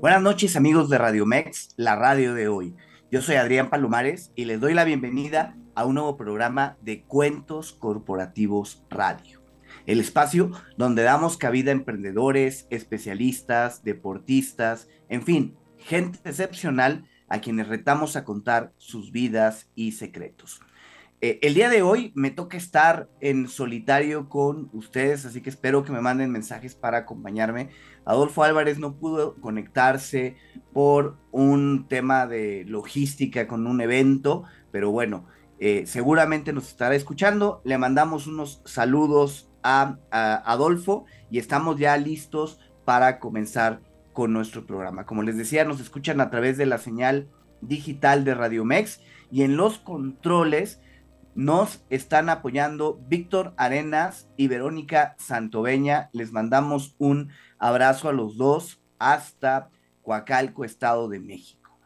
Buenas noches amigos de Radio Mex, la radio de hoy. Yo soy Adrián Palomares y les doy la bienvenida a un nuevo programa de Cuentos Corporativos Radio. El espacio donde damos cabida a emprendedores, especialistas, deportistas, en fin, gente excepcional a quienes retamos a contar sus vidas y secretos. Eh, el día de hoy me toca estar en solitario con ustedes, así que espero que me manden mensajes para acompañarme. Adolfo Álvarez no pudo conectarse por un tema de logística con un evento, pero bueno, eh, seguramente nos estará escuchando. Le mandamos unos saludos a, a Adolfo y estamos ya listos para comenzar con nuestro programa. Como les decía, nos escuchan a través de la señal digital de Radio Mex y en los controles nos están apoyando Víctor Arenas y Verónica Santoveña. Les mandamos un abrazo a los dos hasta Coacalco, Estado de México.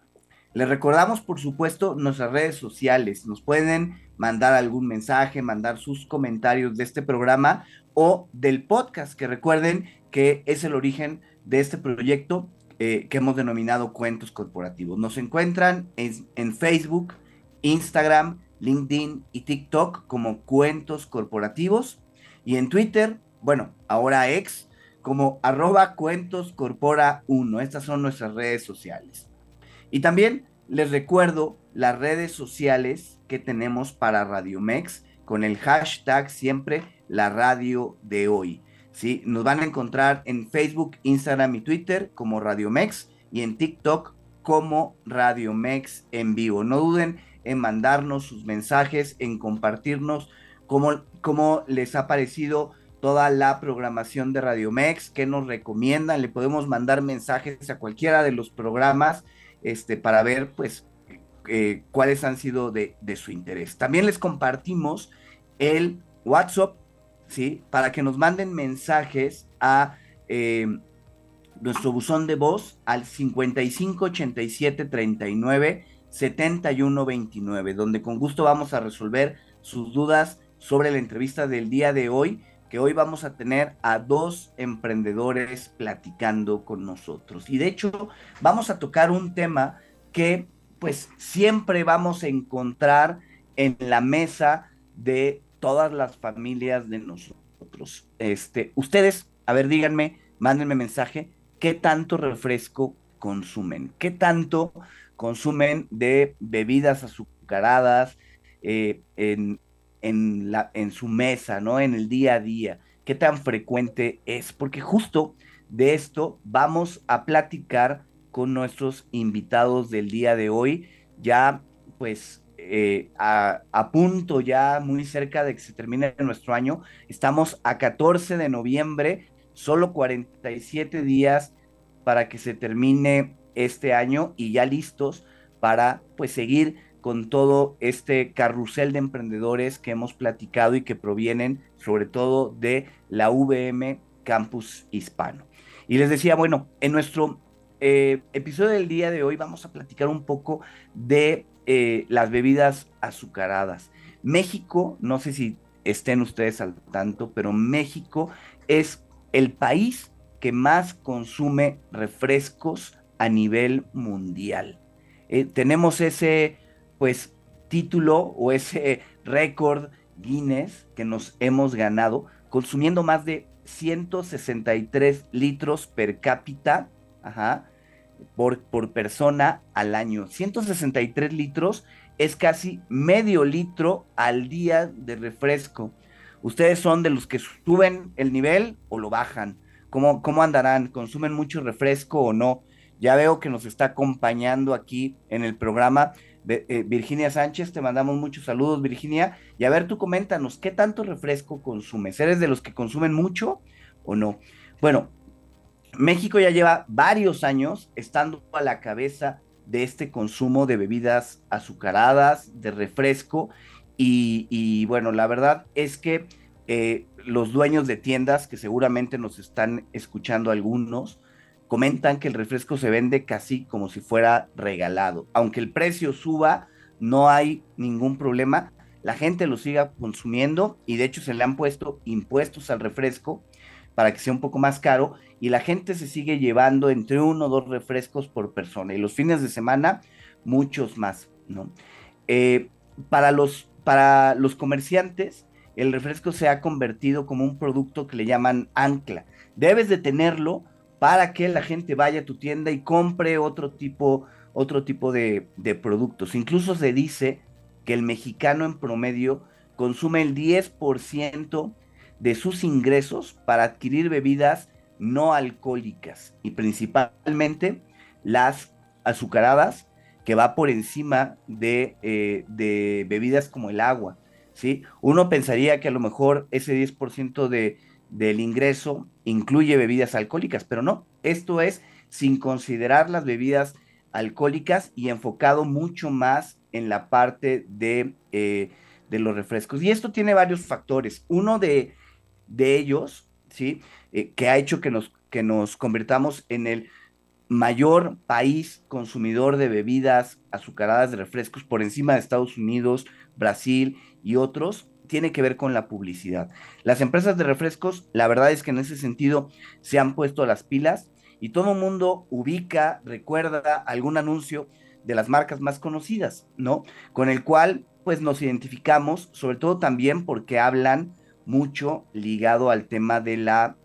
Les recordamos, por supuesto, nuestras redes sociales. Nos pueden mandar algún mensaje, mandar sus comentarios de este programa o del podcast, que recuerden que es el origen de este proyecto eh, que hemos denominado Cuentos Corporativos. Nos encuentran en, en Facebook, Instagram, LinkedIn y TikTok como Cuentos Corporativos y en Twitter, bueno, ahora ex, como arroba Cuentos Corpora 1. Estas son nuestras redes sociales. Y también les recuerdo las redes sociales que tenemos para Radio Mex con el hashtag siempre la radio de hoy. ¿sí? Nos van a encontrar en Facebook, Instagram y Twitter como Radio Mex y en TikTok como Radio Mex en vivo. No duden en mandarnos sus mensajes, en compartirnos cómo, cómo les ha parecido toda la programación de Radio Mex, qué nos recomiendan, le podemos mandar mensajes a cualquiera de los programas este, para ver pues eh, cuáles han sido de, su interés. También les compartimos el WhatsApp, ¿sí? Para que nos manden mensajes a eh, nuestro buzón de voz al 5587 39 7129, donde con gusto vamos a resolver sus dudas sobre la entrevista del día de hoy, que hoy vamos a tener a dos emprendedores platicando con nosotros. Y de hecho, vamos a tocar un tema que pues siempre vamos a encontrar en la mesa de todas las familias de nosotros. Este, ustedes, a ver, díganme, mándenme mensaje, ¿qué tanto refresco consumen? ¿Qué tanto consumen de bebidas azucaradas eh, en, en, la, en su mesa, ¿no? En el día a día. ¿Qué tan frecuente es? Porque justo de esto vamos a platicar con nuestros invitados del día de hoy, ya pues eh, a, a, punto, ya muy cerca de que se termine nuestro año. Estamos a 14 de noviembre, solo 47 días para que se termine este año y ya listos para pues seguir con todo este carrusel de emprendedores que hemos platicado y que provienen sobre todo de la VM Campus Hispano. Y les decía, bueno, en nuestro eh, episodio del día de hoy vamos a platicar un poco de eh, las bebidas azucaradas. México, no sé si estén ustedes al tanto, pero México es el país que más consume refrescos a nivel mundial. Eh, tenemos ese, pues, título o ese récord Guinness que nos hemos ganado, consumiendo más de 163 litros per cápita por, por persona al año. 163 litros es casi medio litro al día de refresco. ¿Ustedes son de los que suben el nivel o lo bajan? ¿Cómo, cómo andarán? ¿Consumen mucho refresco o no? Ya veo que nos está acompañando aquí en el programa eh, Virginia Sánchez, te mandamos muchos saludos, Virginia. Y a ver, tú coméntanos, ¿qué tanto refresco consumes? ¿Eres de los que consumen mucho o no? Bueno, México ya lleva varios años estando a la cabeza de este consumo de bebidas azucaradas, de refresco. Y, bueno, la verdad es que eh, los dueños de tiendas, que seguramente nos están escuchando algunos, comentan que el refresco se vende casi como si fuera regalado. Aunque el precio suba, no hay ningún problema. La gente lo siga consumiendo y de hecho se le han puesto impuestos al refresco para que sea un poco más caro y la gente se sigue llevando entre uno o dos refrescos por persona y los fines de semana muchos más, ¿no? Eh, para, los, para los comerciantes el refresco se ha convertido como un producto que le llaman ancla. Debes de tenerlo para que la gente vaya a tu tienda y compre otro tipo, otro tipo de, productos. Incluso se dice que el mexicano en promedio consume el 10% de sus ingresos para adquirir bebidas no alcohólicas y principalmente las azucaradas que va por encima de, eh, de bebidas como el agua. ¿sí? Uno pensaría que a lo mejor ese 10% de, del ingreso incluye bebidas alcohólicas, pero no, esto es sin considerar las bebidas alcohólicas y enfocado mucho más en la parte de, eh, de los refrescos. Y esto tiene varios factores. Uno de, de ellos, ¿sí? Eh, que ha hecho que nos, que nos convirtamos en el mayor país consumidor de bebidas azucaradas de refrescos por encima de Estados Unidos, Brasil y otros, tiene que ver con la publicidad. Las empresas de refrescos, la verdad es que en ese sentido se han puesto las pilas y todo mundo ubica, recuerda algún anuncio de las marcas más conocidas, ¿no? Con el cual pues nos identificamos, sobre todo también porque hablan mucho ligado al tema de la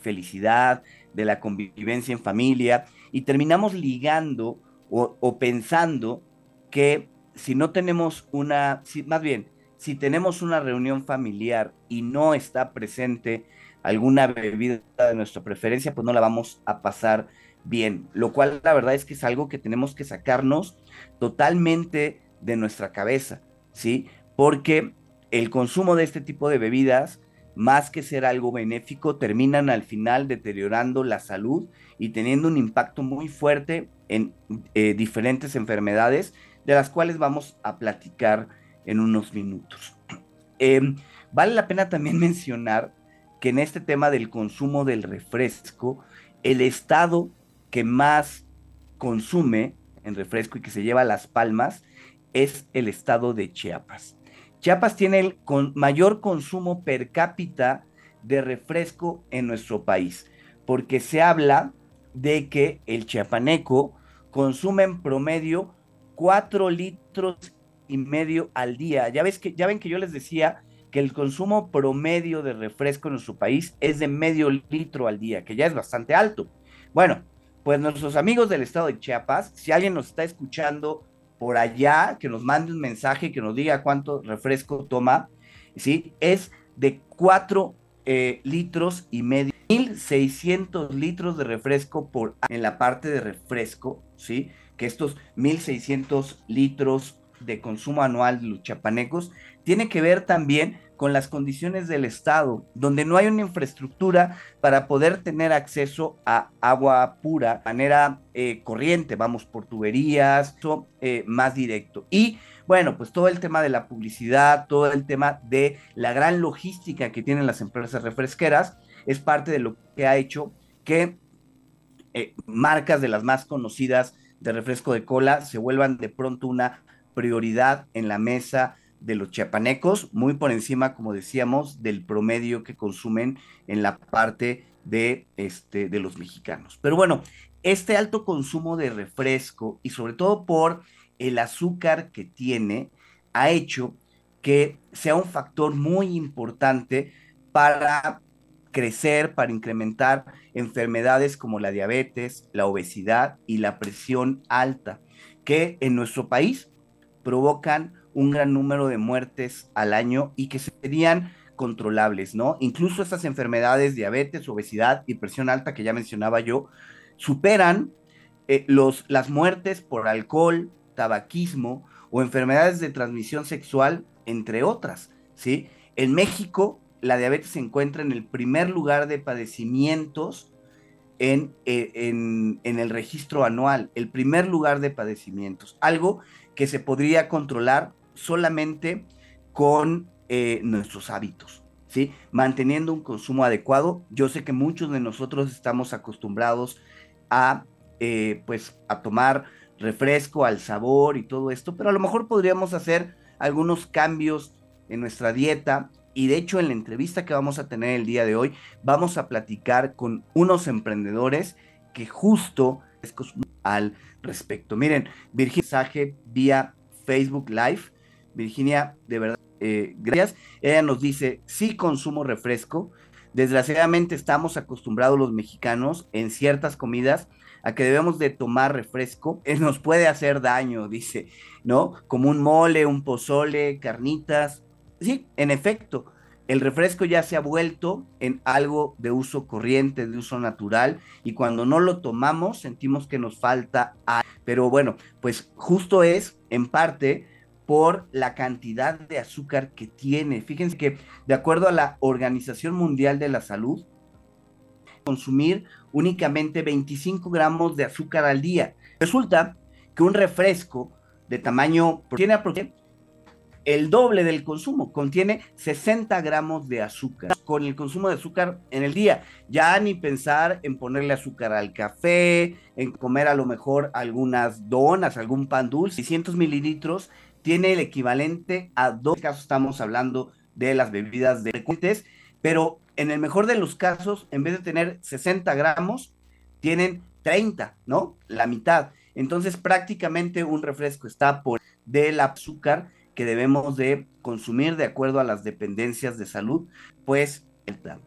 felicidad, de la convivencia en familia, y terminamos ligando o, pensando que si no tenemos una, más bien, si tenemos una reunión familiar y no está presente alguna bebida de nuestra preferencia, pues no la vamos a pasar bien. Lo cual la verdad es que es algo que tenemos que sacarnos totalmente de nuestra cabeza, ¿sí? Porque el consumo de este tipo de bebidas, más que ser algo benéfico, terminan al final deteriorando la salud y teniendo un impacto muy fuerte en eh, diferentes enfermedades de las cuales vamos a platicar en unos minutos. Em, vale la pena también mencionar que en este tema del consumo del refresco, el estado que más consume en refresco y que se lleva las palmas es el estado de Chiapas. Chiapas tiene el mayor consumo per cápita de refresco en nuestro país, porque se habla de que el chiapaneco consume en promedio 4 litros y medio al día. Ya, ves que, ya ven que yo les decía que el consumo promedio de refresco en nuestro país es de medio litro al día, que ya es bastante alto. Bueno, pues nuestros amigos del estado de Chiapas, si alguien nos está escuchando por allá, que nos mande un mensaje, que nos diga cuánto refresco toma, ¿sí? Es de cuatro eh, litros y medio, 1600 litros de refresco por en la parte de refresco, ¿sí? Que estos 1600 litros de consumo anual de los chapanecos tiene que ver también con las condiciones del Estado, donde no hay una infraestructura para poder tener acceso a agua pura de manera eh, corriente, vamos por tuberías, eh, más directo. Y bueno, pues todo el tema de la publicidad, todo el tema de la gran logística que tienen las empresas refresqueras, es parte de lo que ha hecho que eh, marcas de las más conocidas de refresco de cola se vuelvan de pronto una prioridad en la mesa de los chiapanecos, muy por encima, como decíamos, del promedio que consumen en la parte de, este, de los mexicanos. Pero bueno, este alto consumo de refresco y sobre todo por el azúcar que tiene, ha hecho que sea un factor muy importante para crecer, para incrementar enfermedades como la diabetes, la obesidad y la presión alta, que en nuestro país provocan un gran número de muertes al año y que serían controlables, ¿no? Incluso estas enfermedades, diabetes, obesidad y presión alta que ya mencionaba yo, superan eh, los, las muertes por alcohol, tabaquismo o enfermedades de transmisión sexual, entre otras, ¿sí? En México, la diabetes se encuentra en el primer lugar de padecimientos en, eh, en, en, el registro anual, el primer lugar de padecimientos, algo que se podría controlar solamente con eh, nuestros hábitos, ¿sí? Manteniendo un consumo adecuado. Yo sé que muchos de nosotros estamos acostumbrados a, eh, pues, a tomar refresco, al sabor y todo esto, pero a lo mejor podríamos hacer algunos cambios en nuestra dieta. Y de hecho, en la entrevista que vamos a tener el día de hoy, vamos a platicar con unos emprendedores que justo al respecto. Miren, Virginia mensaje vía Facebook Live. Virginia, de verdad, eh, gracias. Ella nos dice, sí consumo refresco. Desgraciadamente estamos acostumbrados los mexicanos en ciertas comidas a que debemos de tomar refresco. Él nos puede hacer daño, dice, ¿no? Como un mole, un pozole, carnitas. Sí, en efecto, el refresco ya se ha vuelto en algo de uso corriente, de uso natural, y cuando no lo tomamos sentimos que nos falta algo. Pero bueno, pues justo es en parte por la cantidad de azúcar que tiene. Fíjense que de acuerdo a la Organización Mundial de la Salud, consumir únicamente 25 gramos de azúcar al día. Resulta que un refresco de tamaño tiene aproximadamente el doble del consumo, contiene 60 gramos de azúcar. Con el consumo de azúcar en el día, ya ni pensar en ponerle azúcar al café, en comer a lo mejor algunas donas, algún pan dulce, 600 mililitros tiene el equivalente a dos casos, estamos hablando de las bebidas de pero en el mejor de los casos, en vez de tener 60 gramos, tienen 30, ¿no? La mitad. Entonces prácticamente un refresco está por del azúcar que debemos de consumir de acuerdo a las dependencias de salud, pues,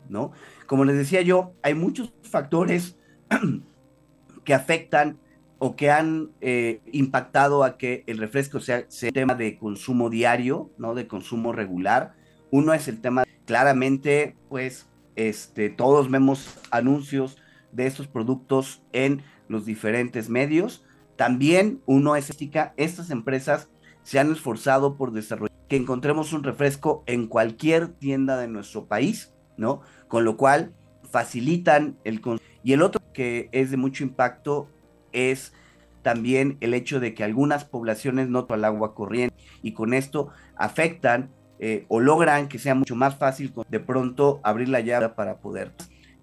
¿no? Como les decía yo, hay muchos factores que afectan o que han eh, impactado a que el refresco sea, sea un tema de consumo diario, ¿no? De consumo regular. Uno es el tema, claramente, pues, este, todos vemos anuncios de estos productos en los diferentes medios. También uno es estas empresas se han esforzado por desarrollar que encontremos un refresco en cualquier tienda de nuestro país, ¿no? Con lo cual facilitan el y el otro que es de mucho impacto es también el hecho de que algunas poblaciones no al agua corriente y con esto afectan eh, o logran que sea mucho más fácil de pronto abrir la llave para poder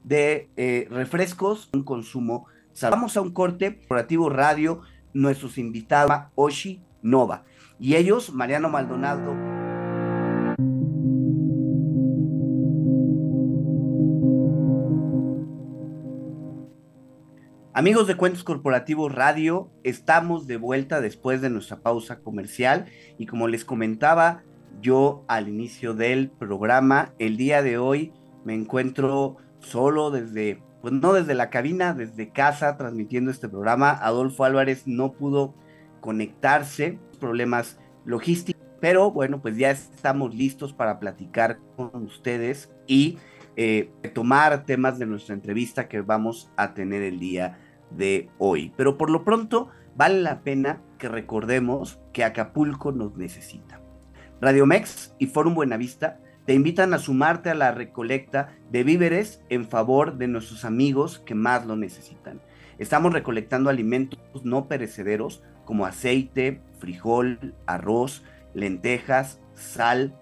de eh, refrescos un consumo vamos a un corte corporativo radio nuestros invitados Oshi Nova y ellos, Mariano Maldonado. Amigos de Cuentos Corporativos Radio, estamos de vuelta después de nuestra pausa comercial y como les comentaba yo al inicio del programa, el día de hoy me encuentro solo desde, pues no desde la cabina, desde casa transmitiendo este programa. Adolfo Álvarez no pudo conectarse, problemas logísticos, pero bueno, pues ya estamos listos para platicar con ustedes y eh, tomar temas de nuestra entrevista que vamos a tener el día de hoy. Pero por lo pronto, vale la pena que recordemos que Acapulco nos necesita. Radio Mex y Forum Buenavista te invitan a sumarte a la recolecta de víveres en favor de nuestros amigos que más lo necesitan. Estamos recolectando alimentos no perecederos como aceite, frijol, arroz, lentejas, sal,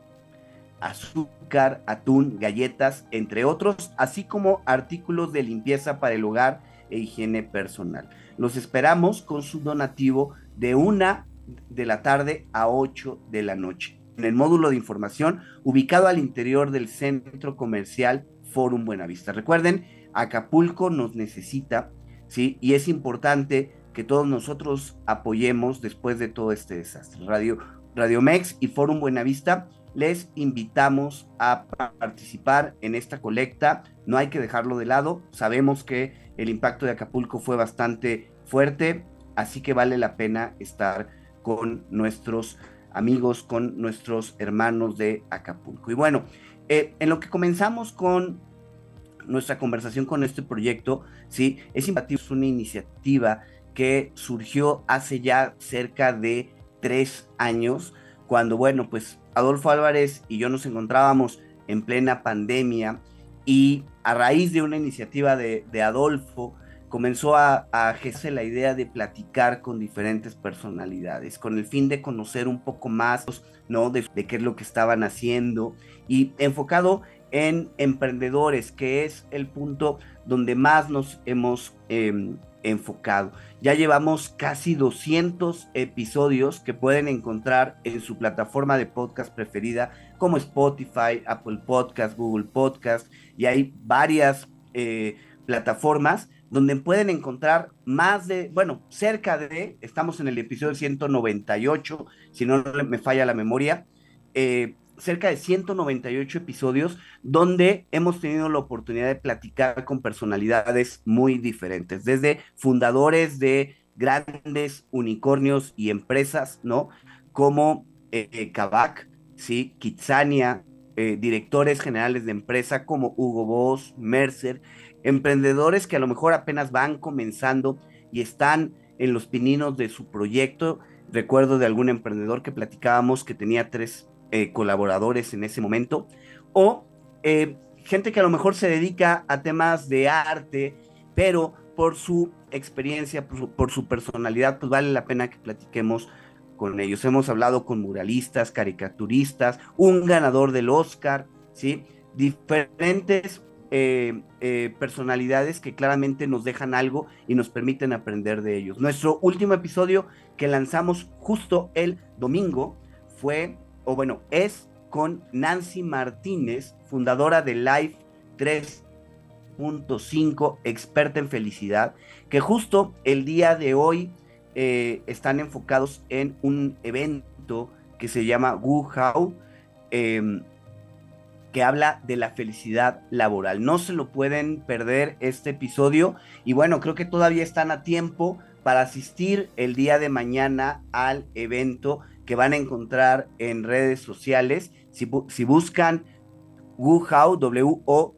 azúcar, atún, galletas, entre otros, así como artículos de limpieza para el hogar e higiene personal. Los esperamos con su donativo de una de la tarde a 8 de la noche. En el módulo de información ubicado al interior del centro comercial Forum Buenavista. Recuerden, Acapulco nos necesita, ¿sí? Y es importante que todos nosotros apoyemos después de todo este desastre. Radio, Radio Mex y Forum Buenavista les invitamos a participar en esta colecta. No hay que dejarlo de lado. Sabemos que el impacto de Acapulco fue bastante fuerte, así que vale la pena estar con nuestros amigos, con nuestros hermanos de Acapulco. Y bueno, eh, en lo que comenzamos con nuestra conversación con este proyecto, ¿sí? Es es una iniciativa que surgió hace ya cerca de tres años, cuando, bueno, pues Adolfo Álvarez y yo nos encontrábamos en plena pandemia y a raíz de una iniciativa de, Adolfo, comenzó a, a la idea de platicar con diferentes personalidades, con el fin de conocer un poco más, ¿no? De, de, qué es lo que estaban haciendo y enfocado en emprendedores, que es el punto donde más nos hemos em, enfocado. Ya llevamos casi 200 episodios que pueden encontrar en su plataforma de podcast preferida, como Spotify, Apple Podcast, Google Podcast, y hay varias eh, plataformas donde pueden encontrar más de, bueno, cerca de, estamos en el episodio 198, si no me falla la memoria, eh, cerca de 198 episodios donde hemos tenido la oportunidad de platicar con personalidades muy diferentes, desde fundadores de grandes unicornios y empresas, ¿no? Como eh, Kavak, ¿sí? Kitsania, eh, directores generales de empresa como Hugo Boss, Mercer, emprendedores que a lo mejor apenas van comenzando y están en los pininos de su proyecto. Recuerdo de algún emprendedor que platicábamos que tenía tres eh, colaboradores en ese momento, o eh, gente que a lo mejor se dedica a temas de arte, pero por su experiencia, por su, personalidad, pues vale la pena que platiquemos con ellos. Hemos hablado con muralistas, caricaturistas, un ganador del Oscar, ¿sí? Diferentes eh, personalidades que claramente nos dejan algo y nos permiten aprender de ellos. Nuestro último episodio que lanzamos justo el domingo fue o bueno, es con Nancy Martínez, fundadora de Life 3.5, experta en felicidad, que justo el día de hoy eh, están enfocados en un evento que se llama Wu Hao, em, que habla de la felicidad laboral. No se lo pueden perder este episodio y bueno, creo que todavía están a tiempo para asistir el día de mañana al evento que van a encontrar en redes sociales. Si, buscan WuHow, W-O-H-A-W,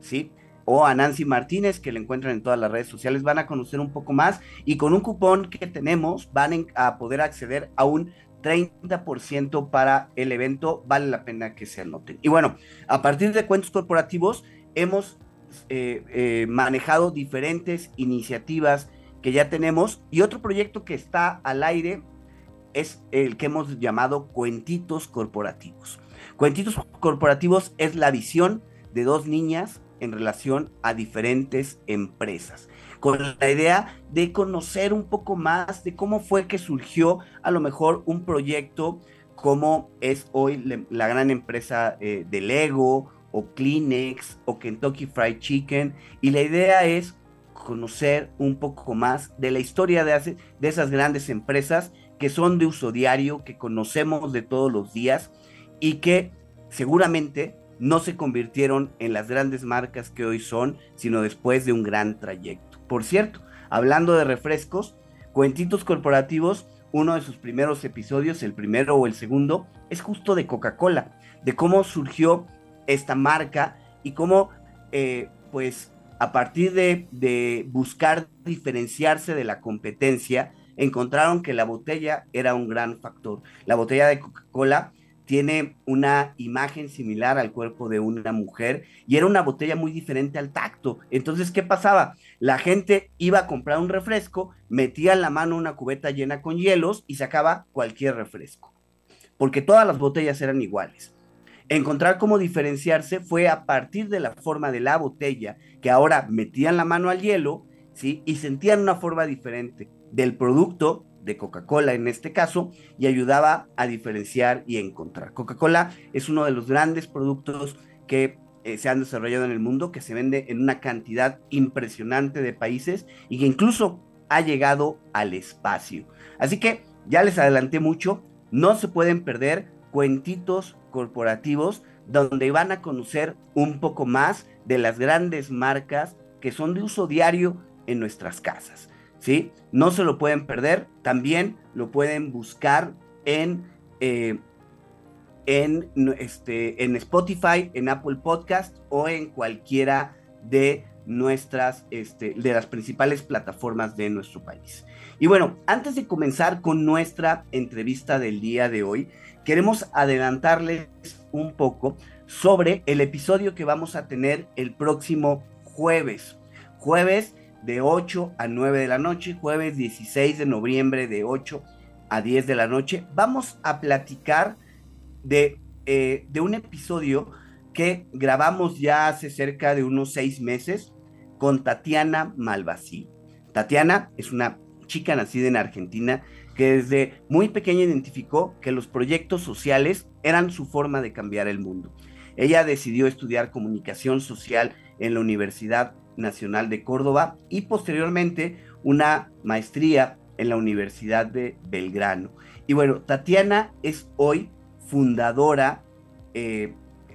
¿sí? O a Nancy Martínez, que la encuentran en todas las redes sociales, van a conocer un poco más y con un cupón que tenemos van a poder acceder a un 30% para el evento, vale la pena que se anoten. Y bueno, a partir de cuentos corporativos hemos eh, eh, manejado diferentes iniciativas que ya tenemos y otro proyecto que está al aire es el que hemos llamado cuentitos corporativos. Cuentitos corporativos es la visión de dos niñas en relación a diferentes empresas, con la idea de conocer un poco más de cómo fue que surgió a lo mejor un proyecto como es hoy la gran empresa eh, de Lego o Kleenex o Kentucky Fried Chicken y la idea es conocer un poco más de la historia de, de esas grandes empresas que son de uso diario, que conocemos de todos los días y que seguramente no se convirtieron en las grandes marcas que hoy son, sino después de un gran trayecto. Por cierto, hablando de refrescos, Cuentitos Corporativos, uno de sus primeros episodios, el primero o el segundo, es justo de Coca-Cola, de cómo surgió esta marca y cómo, eh, pues, a partir de, de buscar diferenciarse de la competencia, encontraron que la botella era un gran factor. La botella de Coca-Cola tiene una imagen similar al cuerpo de una mujer y era una botella muy diferente al tacto. Entonces, ¿qué pasaba? La gente iba a comprar un refresco, metía en la mano una cubeta llena con hielos y sacaba cualquier refresco, porque todas las botellas eran iguales. Encontrar cómo diferenciarse fue a partir de la forma de la botella, que ahora metían la mano al hielo, ¿sí? Y sentían una forma diferente del producto de Coca-Cola en este caso y ayudaba a diferenciar y encontrar. Coca-Cola es uno de los grandes productos que eh, se han desarrollado en el mundo, que se vende en una cantidad impresionante de países y que incluso ha llegado al espacio. Así que ya les adelanté mucho, no se pueden perder cuentitos corporativos donde van a conocer un poco más de las grandes marcas que son de uso diario en nuestras casas. No se lo pueden perder, también lo pueden buscar en, eh, en, este, en Spotify, en Apple Podcast o en cualquiera de nuestras, este, de las principales plataformas de nuestro país. Y bueno, antes de comenzar con nuestra entrevista del día de hoy, queremos adelantarles un poco sobre el episodio que vamos a tener el próximo jueves. Jueves de 8 a 9 de la noche, jueves 16 de noviembre de 8 a 10 de la noche. Vamos a platicar de, eh, de un episodio que grabamos ya hace cerca de unos seis meses con Tatiana Malvasí. Tatiana es una chica nacida en Argentina que desde muy pequeña identificó que los proyectos sociales eran su forma de cambiar el mundo. Ella decidió estudiar comunicación social en la Universidad Nacional de Córdoba y posteriormente una maestría en la Universidad de Belgrano. Y bueno, Tatiana es hoy fundadora eh,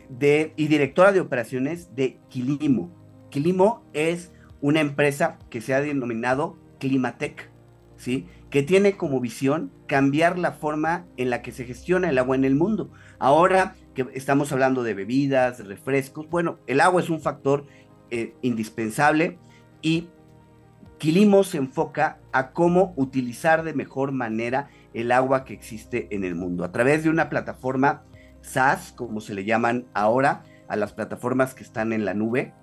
de, y directora de operaciones de Quilimo. Quilimo es una empresa que se ha denominado Climatec, ¿sí? que tiene como visión cambiar la forma en la que se gestiona el agua en el mundo. Ahora que estamos hablando de bebidas, refrescos, bueno, el agua es un factor eh, indispensable y Quilimo se enfoca a cómo utilizar de mejor manera el agua que existe en el mundo. A través de una plataforma SaaS, como se le llaman ahora a las plataformas que están en la nube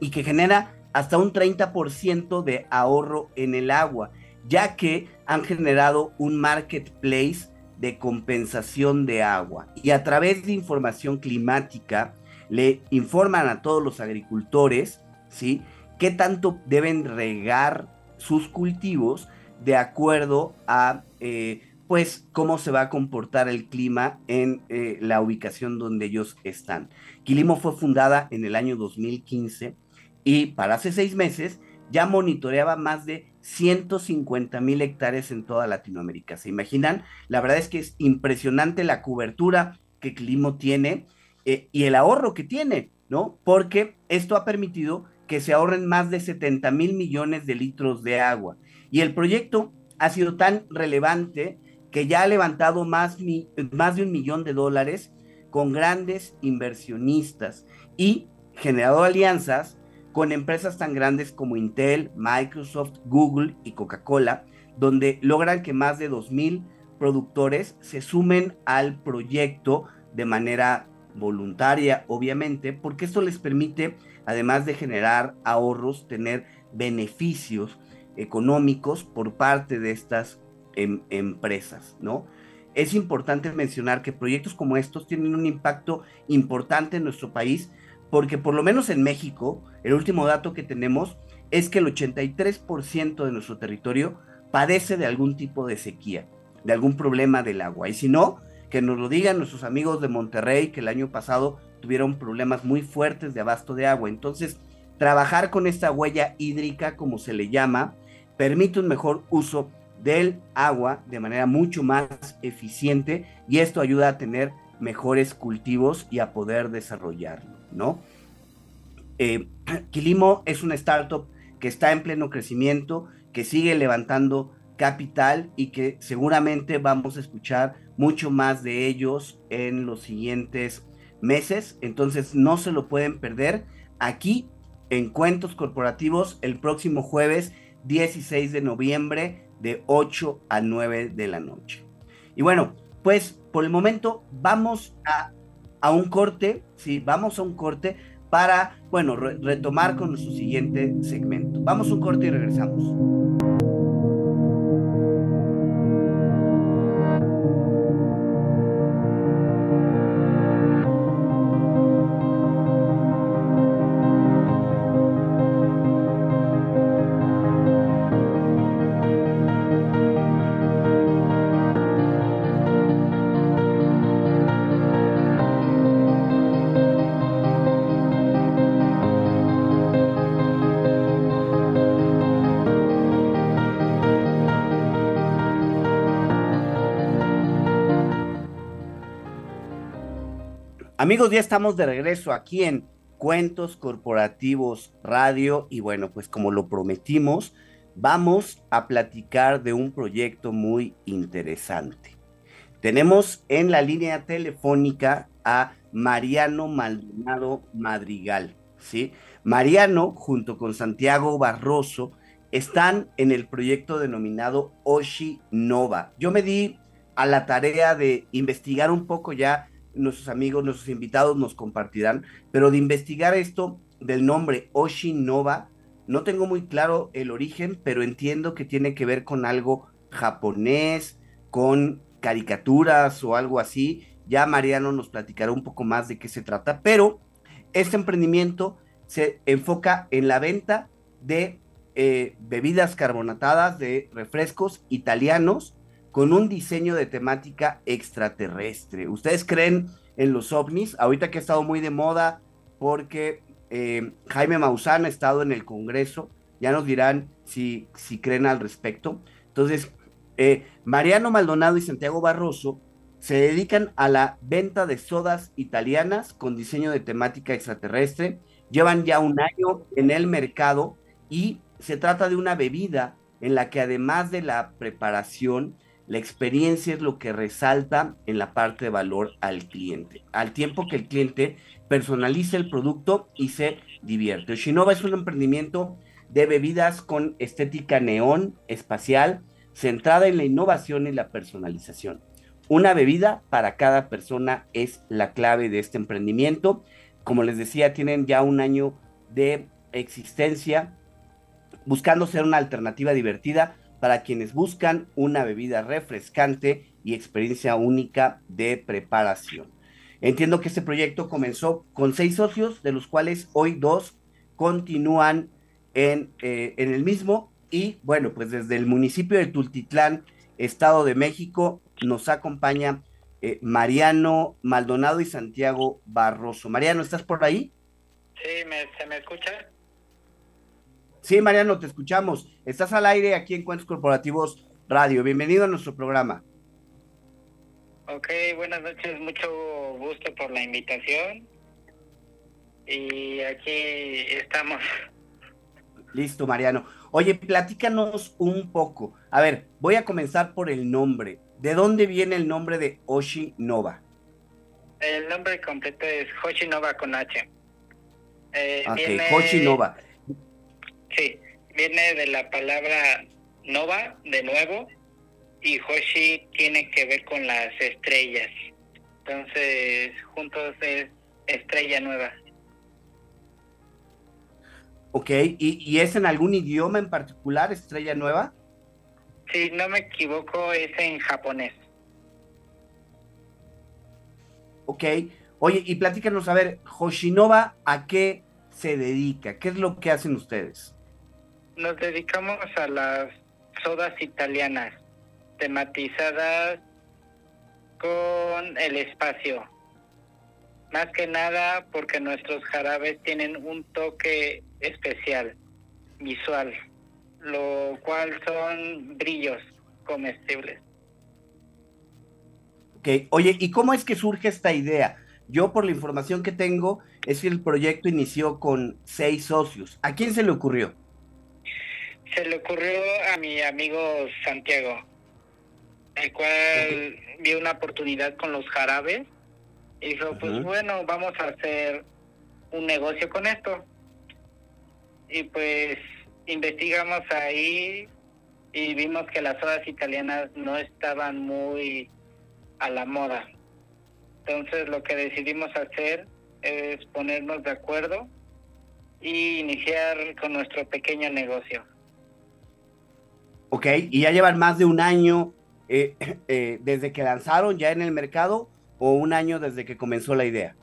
y que genera hasta un 30% de ahorro en el agua, ya que han generado un marketplace de compensación de agua. Y a través de información climática le informan a todos los agricultores, ¿sí? qué tanto deben regar sus cultivos de acuerdo a eh, pues cómo se va a comportar el clima en eh, la ubicación donde ellos están. Quilimo fue fundada en el año 2015 y para hace seis meses ya monitoreaba más de 150 mil hectáreas en toda Latinoamérica. ¿Se imaginan? La verdad es que es impresionante la cobertura que Quilimo tiene eh, y el ahorro que tiene, ¿no? Porque esto ha permitido que se ahorren más de 70 mil millones de litros de agua. Y el proyecto ha sido tan relevante que ya ha levantado más, de un millón de dólares con grandes inversionistas y generado alianzas con empresas tan grandes como Intel, Microsoft, Google y Coca-Cola, donde logran que más de 2.000 productores se sumen al proyecto de manera voluntaria, obviamente, porque esto les permite además de generar ahorros, tener beneficios económicos por parte de estas em, empresas, ¿no? Es importante mencionar que proyectos como estos tienen un impacto importante en nuestro país, porque por lo menos en México, el último dato que tenemos es que el 83% de nuestro territorio padece de algún tipo de sequía, de algún problema del agua. Y si no, que nos lo digan nuestros amigos de Monterrey, que el año pasado tuvieron problemas muy fuertes de abasto de agua. Entonces, trabajar con esta huella hídrica, como se le llama, permite un mejor uso del agua de manera mucho más eficiente y esto ayuda a tener mejores cultivos y a poder desarrollarlo, ¿no? Eh, Quilimo es una startup que está en pleno crecimiento, que sigue levantando capital y que seguramente vamos a escuchar mucho más de ellos en los siguientes meses, entonces no se lo pueden perder aquí en Cuentos Corporativos el próximo jueves 16 de noviembre de 8 a 9 de la noche. Y bueno, pues por el momento vamos a, a un corte, sí, vamos a un corte para, bueno, retomar con nuestro siguiente segmento. Vamos a un corte y regresamos. Amigos, ya estamos de regreso aquí en Cuentos Corporativos Radio y bueno, pues como lo prometimos, vamos a platicar de un proyecto muy interesante. Tenemos en la línea telefónica a Mariano Maldonado Madrigal, ¿sí? Mariano, junto con Santiago Barroso, están en el proyecto denominado Oshi Nova. Yo me di a la tarea de investigar un poco ya, nuestros amigos, nuestros invitados nos compartirán, pero de investigar esto del nombre Oshi Nova, no tengo muy claro el origen, pero entiendo que tiene que ver con algo japonés, con caricaturas o algo así. Ya Mariano nos platicará un poco más de qué se trata, pero este emprendimiento se enfoca en la venta de eh, bebidas carbonatadas, de refrescos italianos con un diseño de temática extraterrestre. ¿Ustedes creen en los ovnis? Ahorita que ha estado muy de moda porque eh, Jaime Maussan ha estado en el Congreso, ya nos dirán si, si creen al respecto. Entonces, eh, Mariano Maldonado y Santiago Barroso se dedican a la venta de sodas italianas con diseño de temática extraterrestre. Llevan ya un año en el mercado y se trata de una bebida en la que además de la preparación, la experiencia es lo que resalta en la parte de valor al cliente, al tiempo que el cliente personaliza el producto y se divierte. Oshinova es un emprendimiento de bebidas con estética neón, espacial, centrada en la innovación y la personalización. Una bebida para cada persona es la clave de este emprendimiento. Como les decía, tienen ya un año de existencia buscando ser una alternativa divertida para quienes buscan una bebida refrescante y experiencia única de preparación. Entiendo que este proyecto comenzó con seis socios, de los cuales hoy dos continúan en, eh, en el mismo. Y bueno, pues desde el municipio de Tultitlán, Estado de México, nos acompaña eh, Mariano Maldonado y Santiago Barroso. Mariano, ¿estás por ahí? Sí, ¿se me escucha? Sí, Mariano, te escuchamos. Estás al aire aquí en Cuentos Corporativos Radio. Bienvenido a nuestro programa. Ok, buenas noches, mucho gusto por la invitación. Y aquí estamos. Listo, Mariano. Oye, platícanos un poco. A ver, voy a comenzar por el nombre. ¿De dónde viene el nombre de Oshi Nova? El nombre completo es Hoshi Nova con H. Eh, Hoshi Nova. Sí, viene de la palabra Nova, de nuevo, y Hoshi tiene que ver con las estrellas. Entonces, juntos es estrella nueva. Ok, ¿Y, ¿Y, es en algún idioma en particular, estrella nueva? Si no me equivoco, es en japonés. Ok, oye, y platícanos, a ver, Hoshinova, ¿a qué se dedica? ¿Qué es lo que hacen ustedes? Nos dedicamos a las sodas italianas tematizadas con el espacio. Más que nada porque nuestros jarabes tienen un toque especial, visual, lo cual son brillos comestibles. Ok, oye, ¿y cómo es que surge esta idea? Yo por la información que tengo es que el proyecto inició con seis socios. ¿A quién se le ocurrió? Se le ocurrió a mi amigo Santiago el cual vio una oportunidad con los jarabes y dijo, pues bueno, vamos a hacer un negocio con esto. Y pues investigamos ahí y vimos que las sodas italianas no estaban muy a la moda. Entonces lo que decidimos hacer es ponernos de acuerdo y iniciar con nuestro pequeño negocio. Ok, y ya llevan más de un año eh, eh, desde que lanzaron ya en el mercado o un año desde que comenzó la idea?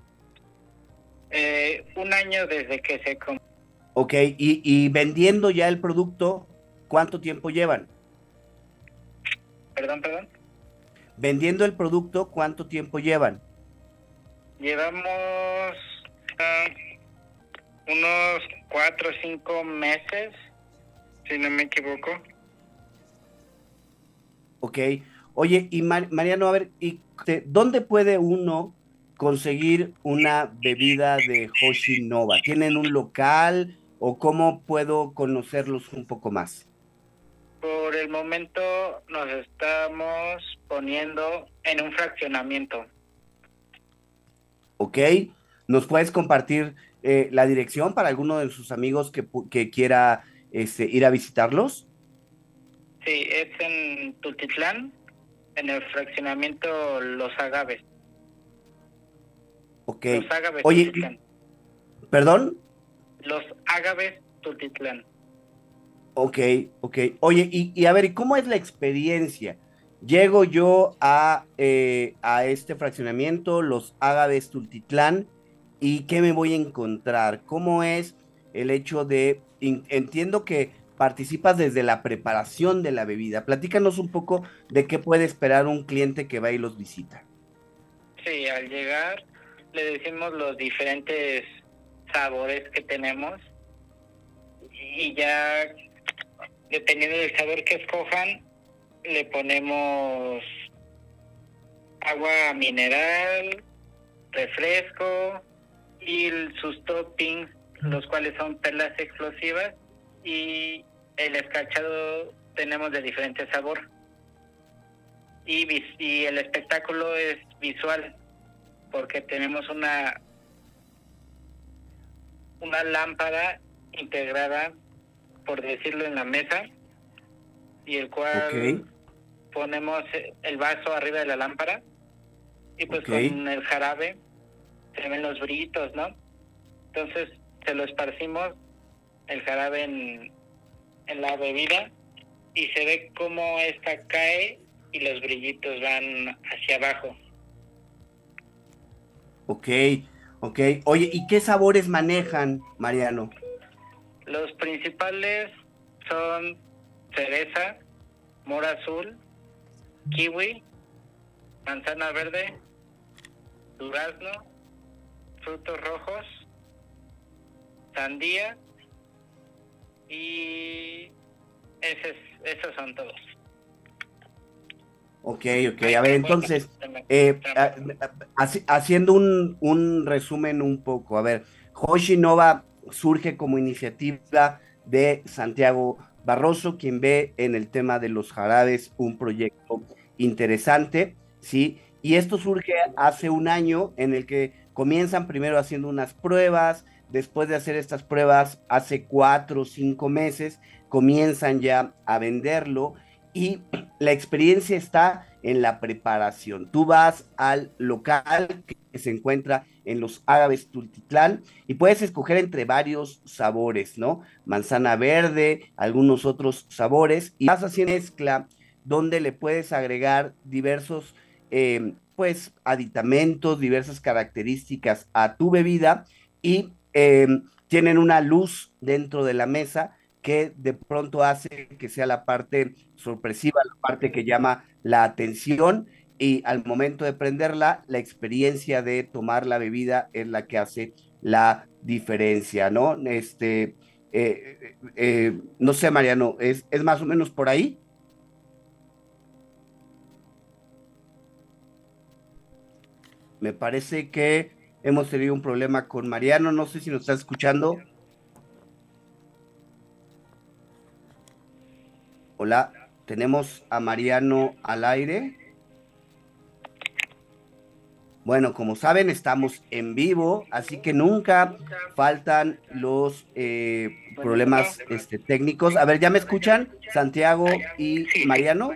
Eh, un año desde que se comenzó. Ok, y, y vendiendo ya el producto, ¿cuánto tiempo llevan? Perdón, perdón. Vendiendo el producto, ¿cuánto tiempo llevan? Llevamos ah, unos cuatro o cinco meses, si no me equivoco. Ok. Oye, y Mariano, a ver, ¿y ¿dónde puede uno conseguir una bebida de Hoshi Nova? ¿Tienen un local o cómo puedo conocerlos un poco más? Por el momento nos estamos poniendo en un fraccionamiento. Ok, ¿nos puedes compartir eh, la dirección para alguno de sus amigos que, que quiera este, ir a visitarlos? Sí, es en Tultitlán, en el fraccionamiento Los Agaves. Ok. Los Agaves, Oye, ¿perdón? Los Agaves, Tultitlán. Ok, ok. Oye, y, y a ver, ¿y cómo es la experiencia? Llego yo a, eh, a este fraccionamiento, los Agaves Tultitlán, y ¿qué me voy a encontrar? ¿Cómo es el hecho de, entiendo que participas desde la preparación de la bebida. Platícanos un poco de qué puede esperar un cliente que va y los visita. Sí, al llegar le decimos los diferentes sabores que tenemos y ya dependiendo del sabor que escojan le ponemos agua mineral, refresco y sus toppings, los cuales son perlas explosivas y el escarchado tenemos de diferente sabor. Y, y el espectáculo es visual, porque tenemos una, una lámpara integrada, por decirlo, en la mesa, y el cual ponemos el vaso arriba de la lámpara, y pues con el jarabe se ven los brillitos, ¿no? Entonces se lo esparcimos el jarabe en, en la bebida y se ve cómo esta cae y los brillitos van hacia abajo. Ok, ok. Oye, ¿y qué sabores manejan, Mariano? Los principales son cereza, mora azul, kiwi, manzana verde, durazno, frutos rojos, sandía y esos son todos. Ok, ok. A ver, entonces, eh, haciendo un, un, resumen un poco, a ver, Hoshi Nova surge como iniciativa de Santiago Barroso, quien ve en el tema de los jarabes un proyecto interesante, ¿sí? Y esto surge hace un año en el que comienzan primero haciendo unas pruebas, después de hacer estas pruebas hace cuatro o cinco meses, comienzan ya a venderlo y la experiencia está en la preparación. Tú vas al local que se encuentra en los Ágaves Tultitlán y puedes escoger entre varios sabores, ¿no? Manzana verde, algunos otros sabores y vas haciendo mezcla donde le puedes agregar diversos, eh, pues, aditamentos, diversas características a tu bebida y Em, tienen una luz dentro de la mesa que de pronto hace que sea la parte sorpresiva, la parte que llama la atención y al momento de prenderla, la experiencia de tomar la bebida es la que hace la diferencia, ¿no? Este, eh, eh, no sé, Mariano, ¿es, ¿es más o menos por ahí? Me parece que Hemos tenido un problema con Mariano, no sé si nos está escuchando. Hola, tenemos a Mariano al aire. Bueno, como saben, estamos en vivo, así que nunca faltan los eh, problemas este, técnicos. A ver, ¿ya me escuchan? Santiago y Mariano.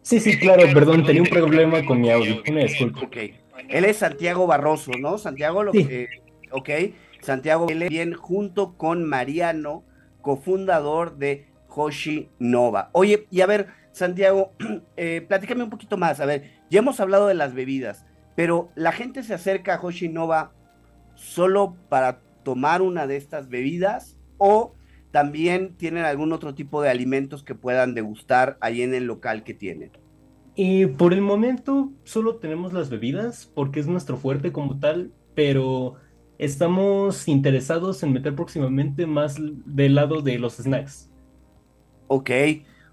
Sí, sí, claro, perdón, tenía un problema con mi audio. Una disculpa. Él es Santiago Barroso, ¿no? Santiago, lo que, ok. Santiago bien junto con Mariano, cofundador de Hoshi Nova. Oye, y a ver, Santiago, eh, platícame un poquito más. A ver, ya hemos hablado de las bebidas, pero la gente se acerca a Hoshi Nova solo para tomar una de estas bebidas o también tienen algún otro tipo de alimentos que puedan degustar ahí en el local que tienen. Y por el momento solo tenemos las bebidas porque es nuestro fuerte como tal, pero estamos interesados en meter próximamente más del lado de los snacks. Ok,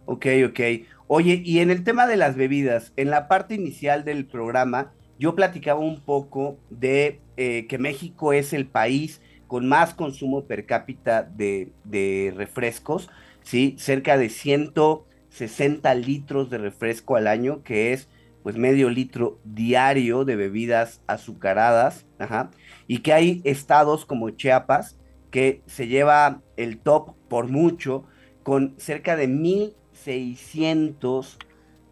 ok, ok. Oye, y en el tema de las bebidas, en la parte inicial del programa, yo platicaba un poco de eh, que México es el país con más consumo per cápita de, refrescos. ¿sí? Cerca de 160 litros de refresco al año, que es pues medio litro diario de bebidas azucaradas, y que hay estados como Chiapas que se lleva el top por mucho con cerca de 1.600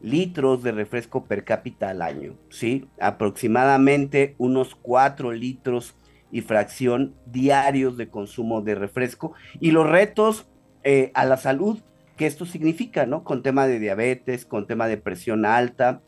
litros de refresco per cápita al año, ¿sí? Aproximadamente unos 4 litros y fracción diarios de consumo de refresco y los retos eh, a la salud que esto significa, ¿no? Con tema de diabetes, con tema de presión alta.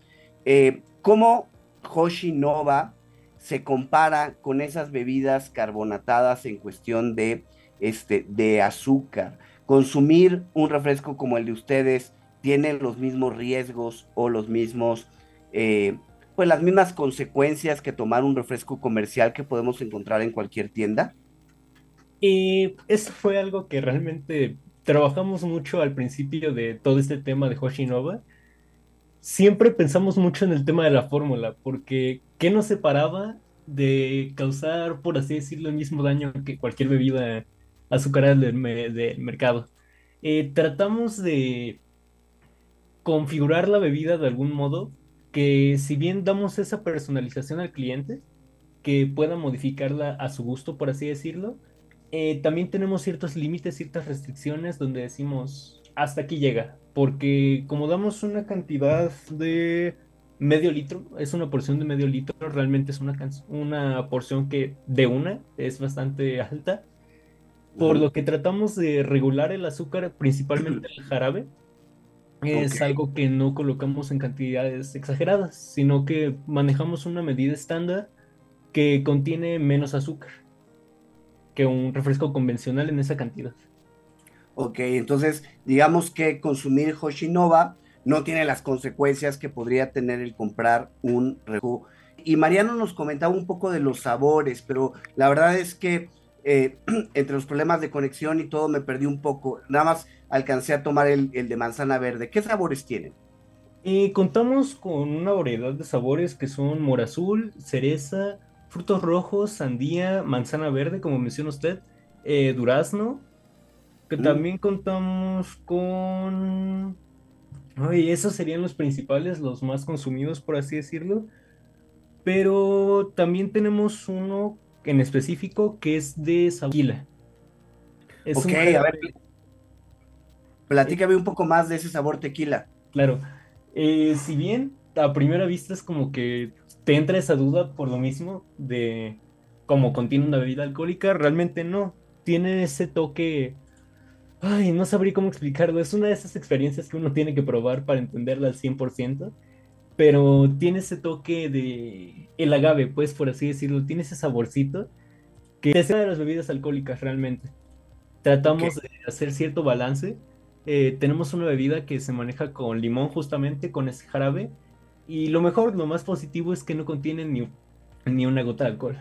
Eh, ¿Cómo Hoshi Nova se compara con esas bebidas carbonatadas en cuestión de, este, de azúcar? Consumir un refresco como el de ustedes tiene los mismos riesgos o los mismos, eh, pues las mismas consecuencias que tomar un refresco comercial que podemos encontrar en cualquier tienda? Y eso fue algo que realmente trabajamos mucho al principio de todo este tema de Hoshinova. Siempre pensamos mucho en el tema de la fórmula, porque ¿qué nos separaba de causar, por así decirlo, el mismo daño que cualquier bebida azucarada del, mercado? Eh, tratamos de configurar la bebida de algún modo que si bien damos esa personalización al cliente, que pueda modificarla a su gusto, por así decirlo, eh, también tenemos ciertos límites, ciertas restricciones donde decimos hasta aquí llega, porque como damos una cantidad de medio litro, es una porción de medio litro, realmente es una, una porción que de una es bastante alta, por lo que tratamos de regular el azúcar, principalmente el jarabe, es algo que no colocamos en cantidades exageradas, sino que manejamos una medida estándar que contiene menos azúcar que un refresco convencional en esa cantidad. Ok, entonces digamos que consumir Hoshinova no tiene las consecuencias que podría tener el comprar un refresco. Y Mariano nos comentaba un poco de los sabores, pero la verdad es que eh, entre los problemas de conexión y todo me perdí un poco. Nada más alcancé a tomar el, de manzana verde. ¿Qué sabores tienen? Eh, contamos con una variedad de sabores que son mora azul, cereza, frutos rojos, sandía, manzana verde, como menciona usted, eh, durazno, que mm. también contamos con... Ay, esos serían los principales, los más consumidos, por así decirlo. Pero también tenemos uno en específico que es de Saquila. Es ok, a ver, platícame un poco más de ese sabor tequila. Claro, eh, si bien a primera vista es como que te entra esa duda por lo mismo de cómo contiene una bebida alcohólica, realmente no. Tiene ese toque. Ay, no sabría cómo explicarlo. Es una de esas experiencias que uno tiene que probar para entenderla al 100% pero tiene ese toque de el agave, pues por así decirlo, tiene ese saborcito que es una de las bebidas alcohólicas realmente. Tratamos de hacer cierto balance. Eh, tenemos una bebida que se maneja con limón justamente, con ese jarabe, y lo mejor, lo más positivo es que no contiene ni, ni una gota de alcohol.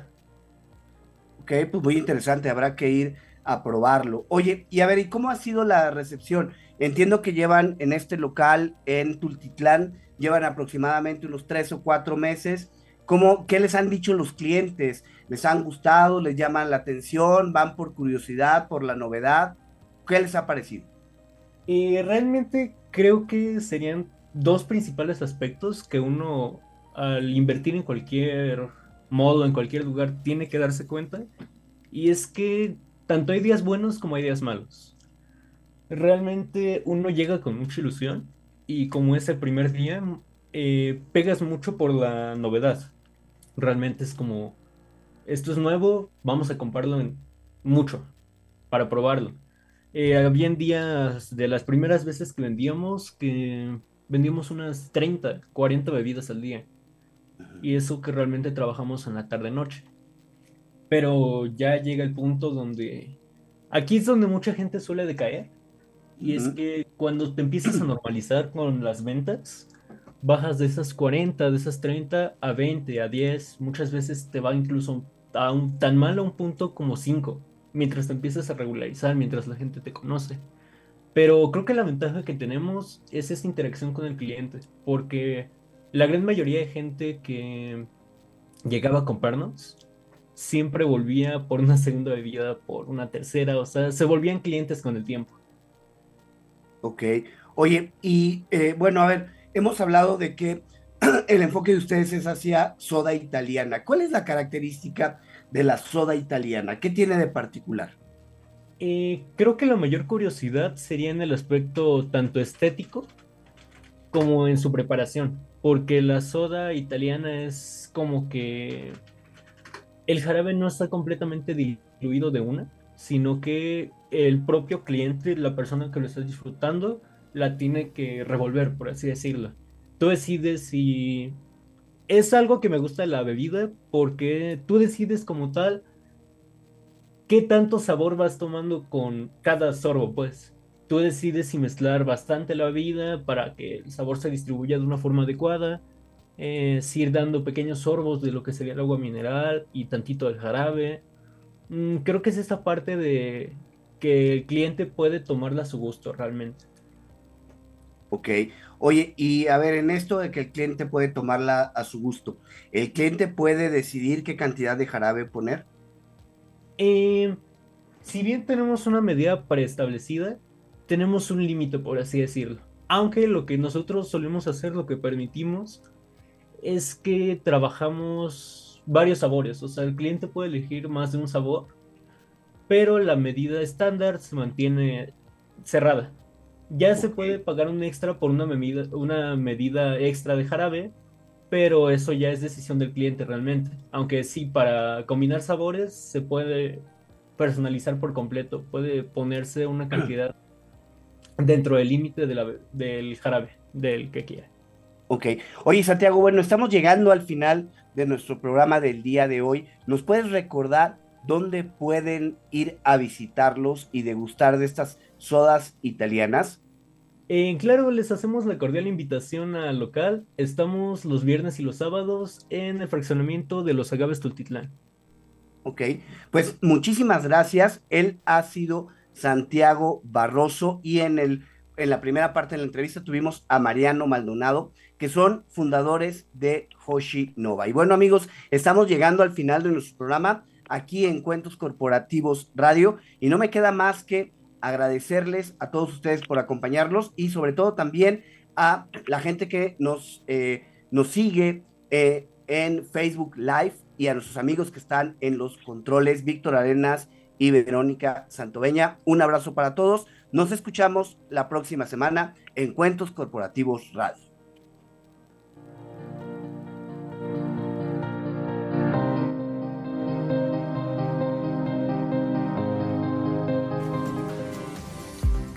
Ok, pues muy interesante, habrá que ir a probarlo. Oye, y a ver, ¿y cómo ha sido la recepción? Entiendo que llevan en este local en Tultitlán llevan aproximadamente unos tres o cuatro meses. ¿Cómo, ¿Qué les han dicho los clientes? ¿Les han gustado? ¿Les llaman la atención? ¿Van por curiosidad, por la novedad? ¿Qué les ha parecido? Y realmente creo que serían dos principales aspectos que uno al invertir en cualquier modo, en cualquier lugar, tiene que darse cuenta. Y es que tanto hay días buenos como hay días malos. Realmente uno llega con mucha ilusión y como es el primer día, eh, pegas mucho por la novedad. Realmente es como, esto es nuevo, vamos a comprarlo mucho para probarlo. Eh, habían días de las primeras veces que vendíamos que vendíamos unas 30, 40 bebidas al día. Y eso que realmente trabajamos en la tarde-noche. Pero ya llega el punto donde... Aquí es donde mucha gente suele decaer y es que cuando te empiezas a normalizar con las ventas, bajas de esas 40, de esas 30 a 20, a 10, muchas veces te va incluso a un, tan mal a un punto como 5, mientras te empiezas a regularizar, mientras la gente te conoce. Pero creo que la ventaja que tenemos es esa interacción con el cliente, porque la gran mayoría de gente que llegaba a comprarnos siempre volvía por una segunda bebida, por una tercera, o sea, se volvían clientes con el tiempo. Ok. Oye, y eh, bueno, a ver, hemos hablado de que el enfoque de ustedes es hacia soda italiana. ¿Cuál es la característica de la soda italiana? ¿Qué tiene de particular? Eh, creo que la mayor curiosidad sería en el aspecto tanto estético como en su preparación, porque la soda italiana es como que el jarabe no está completamente diluido de una, sino que el propio cliente, la persona que lo está disfrutando, la tiene que revolver, por así decirlo. Tú decides si es algo que me gusta de la bebida, porque tú decides como tal qué tanto sabor vas tomando con cada sorbo, pues. Tú decides si mezclar bastante la bebida para que el sabor se distribuya de una forma adecuada, eh, si ir dando pequeños sorbos de lo que sería el agua mineral y tantito del jarabe. Mm, creo que es esta parte de que el cliente puede tomarla a su gusto realmente. Ok. Oye, y a ver, en esto de que el cliente puede tomarla a su gusto, ¿el cliente puede decidir qué cantidad de jarabe poner? Eh, si bien tenemos una medida preestablecida, tenemos un límite, por así decirlo. Aunque lo que nosotros solemos hacer, lo que permitimos, es que trabajamos varios sabores. O sea, el cliente puede elegir más de un sabor, pero la medida estándar se mantiene cerrada. Ya se puede pagar un extra por una medida, una medida extra de jarabe, pero eso ya es decisión del cliente realmente. Aunque sí, para combinar sabores se puede personalizar por completo, puede ponerse una cantidad dentro del límite de del jarabe, del que quiera. Ok. Oye, Santiago, bueno, estamos llegando al final de nuestro programa del día de hoy. ¿Nos puedes recordar dónde pueden ir a visitarlos y degustar de estas sodas italianas? En claro, les hacemos la cordial invitación al local. Estamos los viernes y los sábados en el fraccionamiento de los agaves Tultitlán. Ok, pues muchísimas gracias. Él ha sido Santiago Barroso y en, el, en la primera parte de la entrevista tuvimos a Mariano Maldonado, que son fundadores de Hoshi Nova. Y bueno amigos, estamos llegando al final de nuestro programa aquí en Cuentos Corporativos Radio y no me queda más que agradecerles a todos ustedes por acompañarlos y sobre todo también a la gente que nos, eh, nos sigue eh, en Facebook Live y a nuestros amigos que están en los controles, Víctor Arenas y Verónica Santoveña. Un abrazo para todos. Nos escuchamos la próxima semana en Cuentos Corporativos Radio.